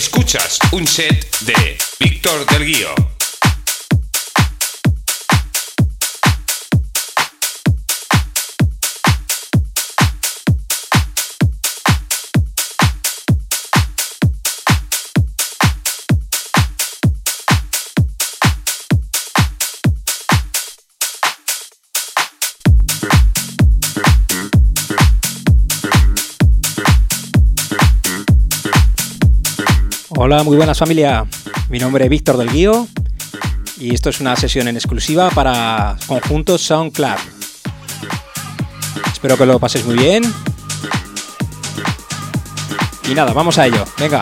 Escuchas un set de Víctor del Guío. Hola, muy buenas familia. Mi nombre es Víctor del Guío y esto es una sesión en exclusiva para Conjuntos SoundCloud. Espero que lo paséis muy bien. Y nada, vamos a ello. Venga.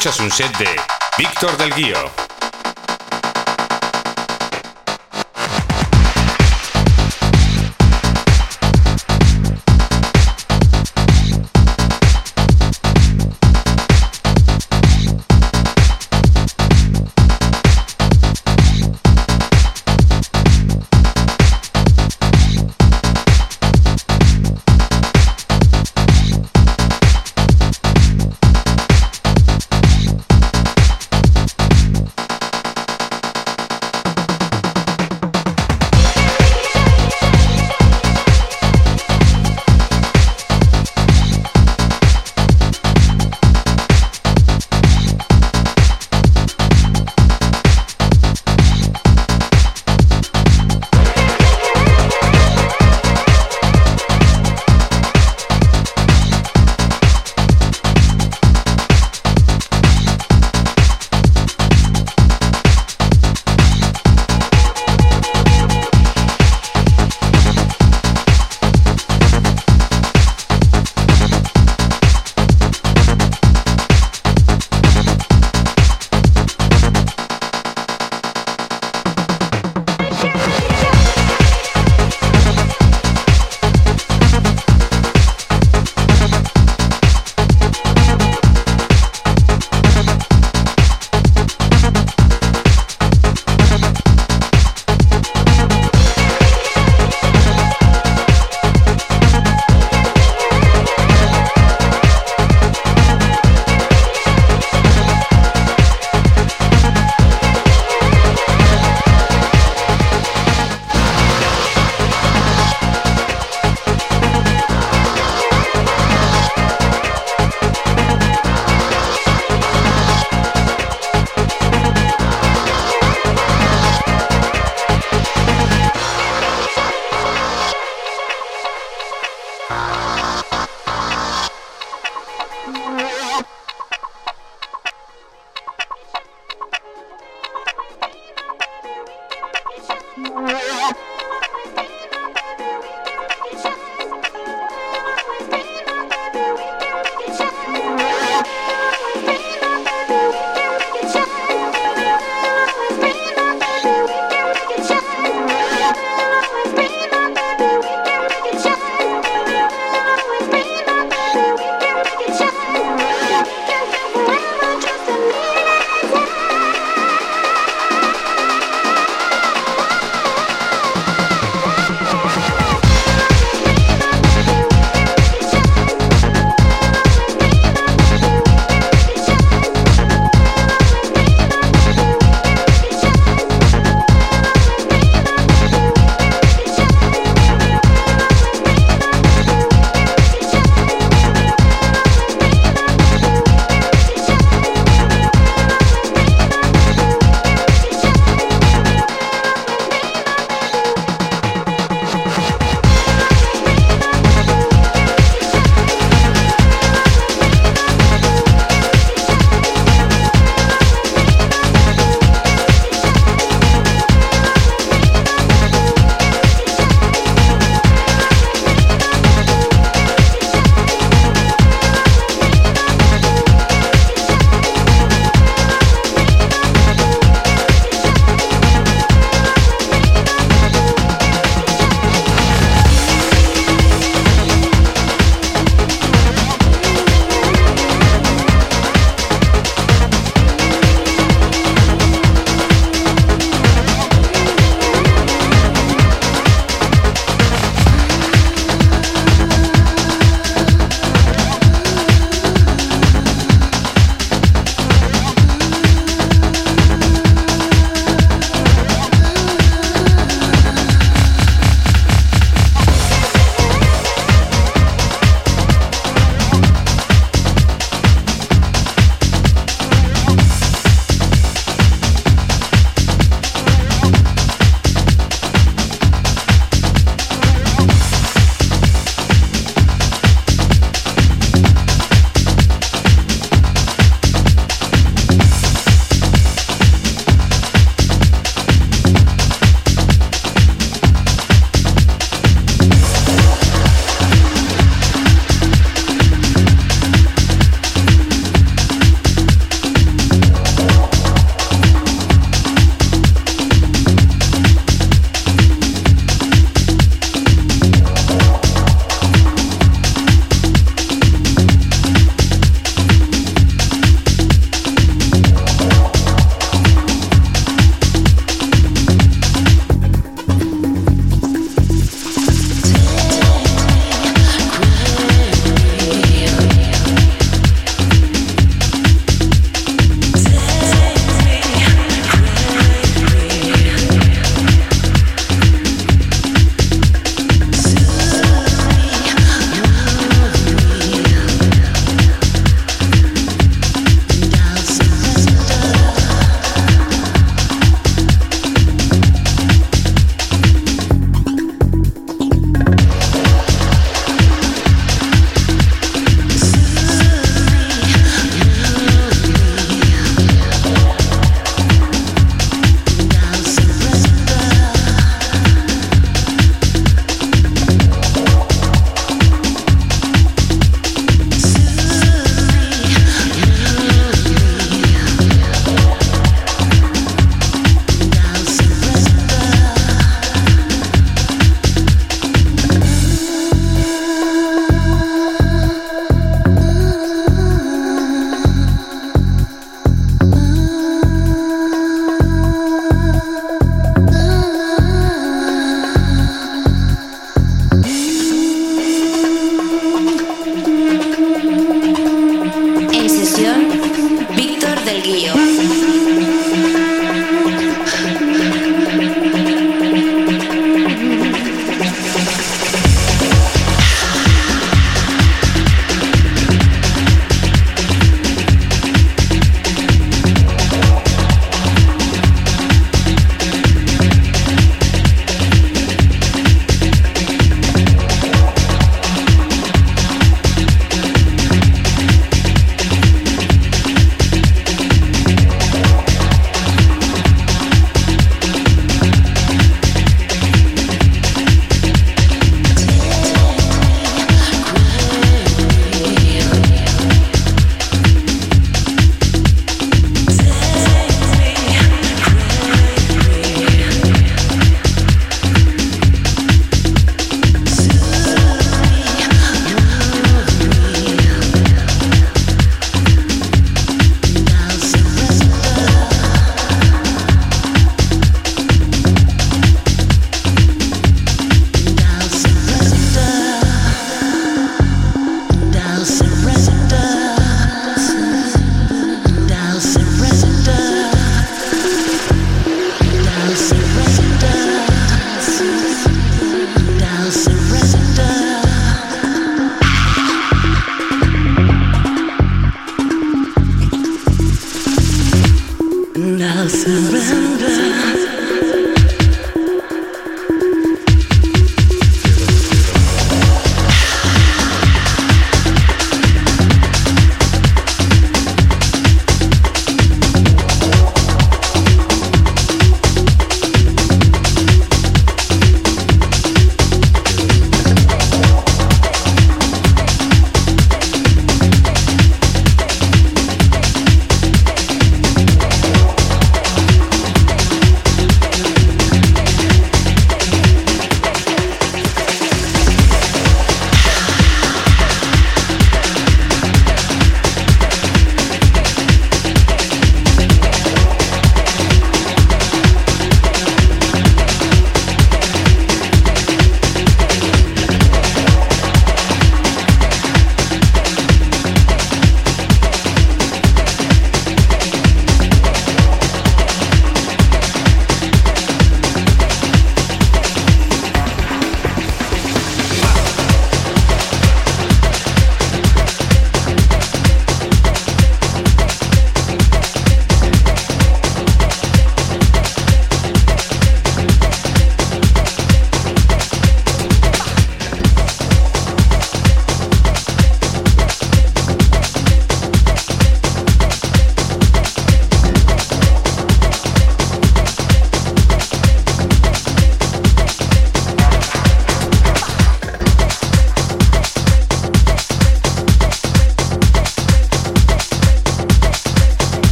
Escuchas un set de Víctor del Guío.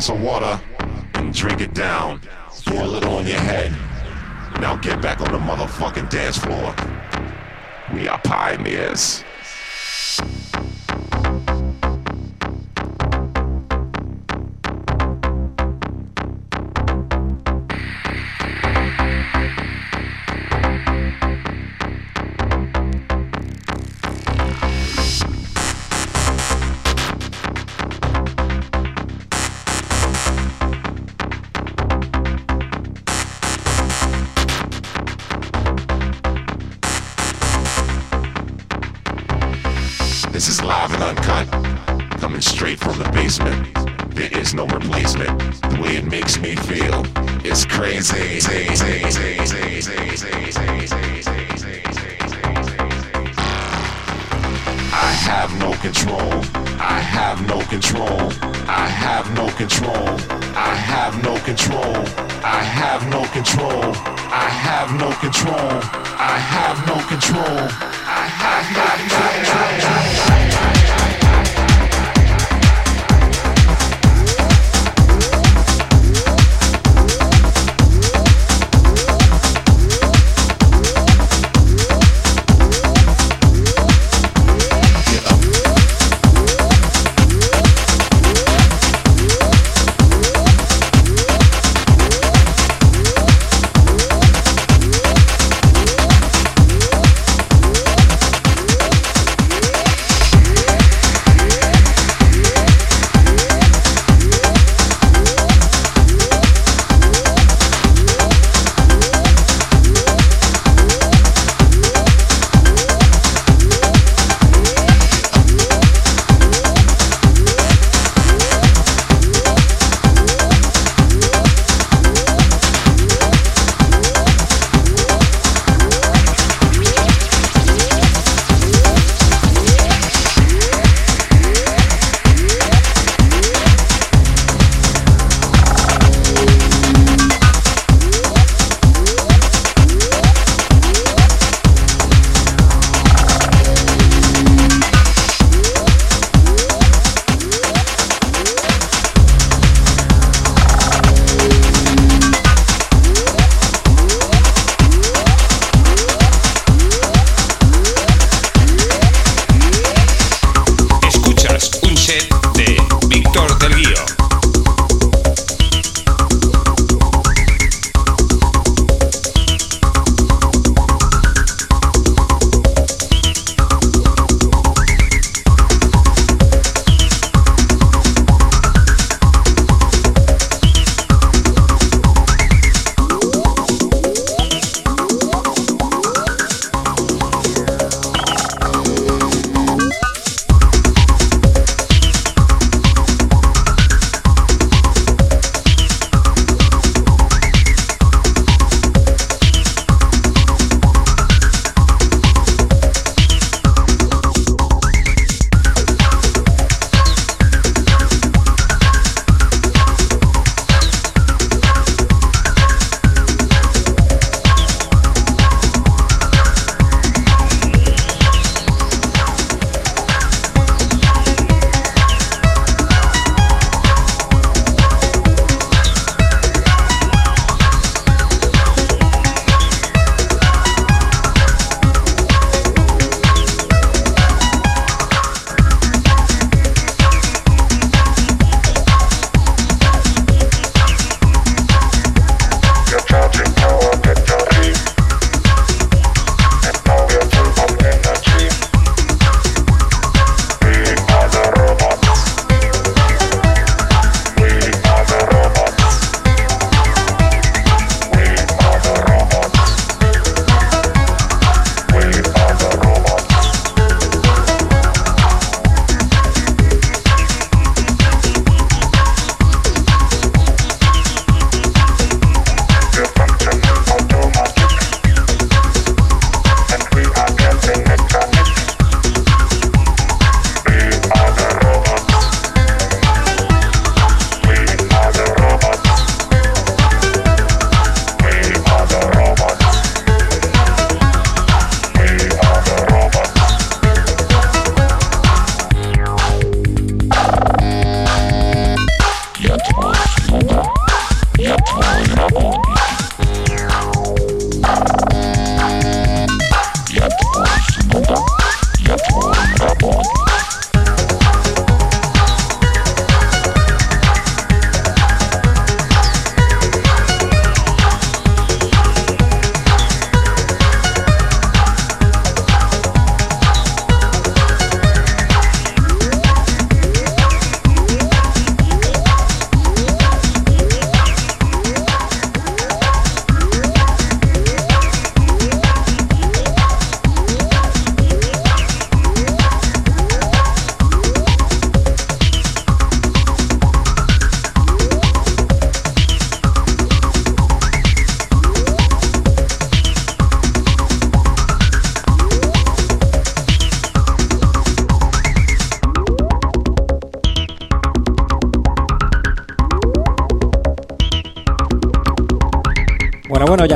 glass of water. control. I i i i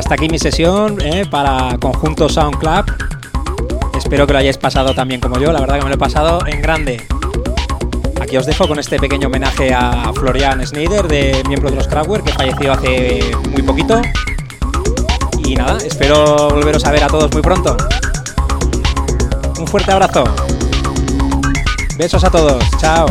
está aquí mi sesión eh, para Conjunto Sound Club. Espero que lo hayáis pasado también como yo, la verdad que me lo he pasado en grande. Aquí os dejo con este pequeño homenaje a Florian Schneider, de miembro de los Kraftwerk, que falleció hace muy poquito. Y nada, espero volveros a ver a todos muy pronto. Un fuerte abrazo. Besos a todos. Chao.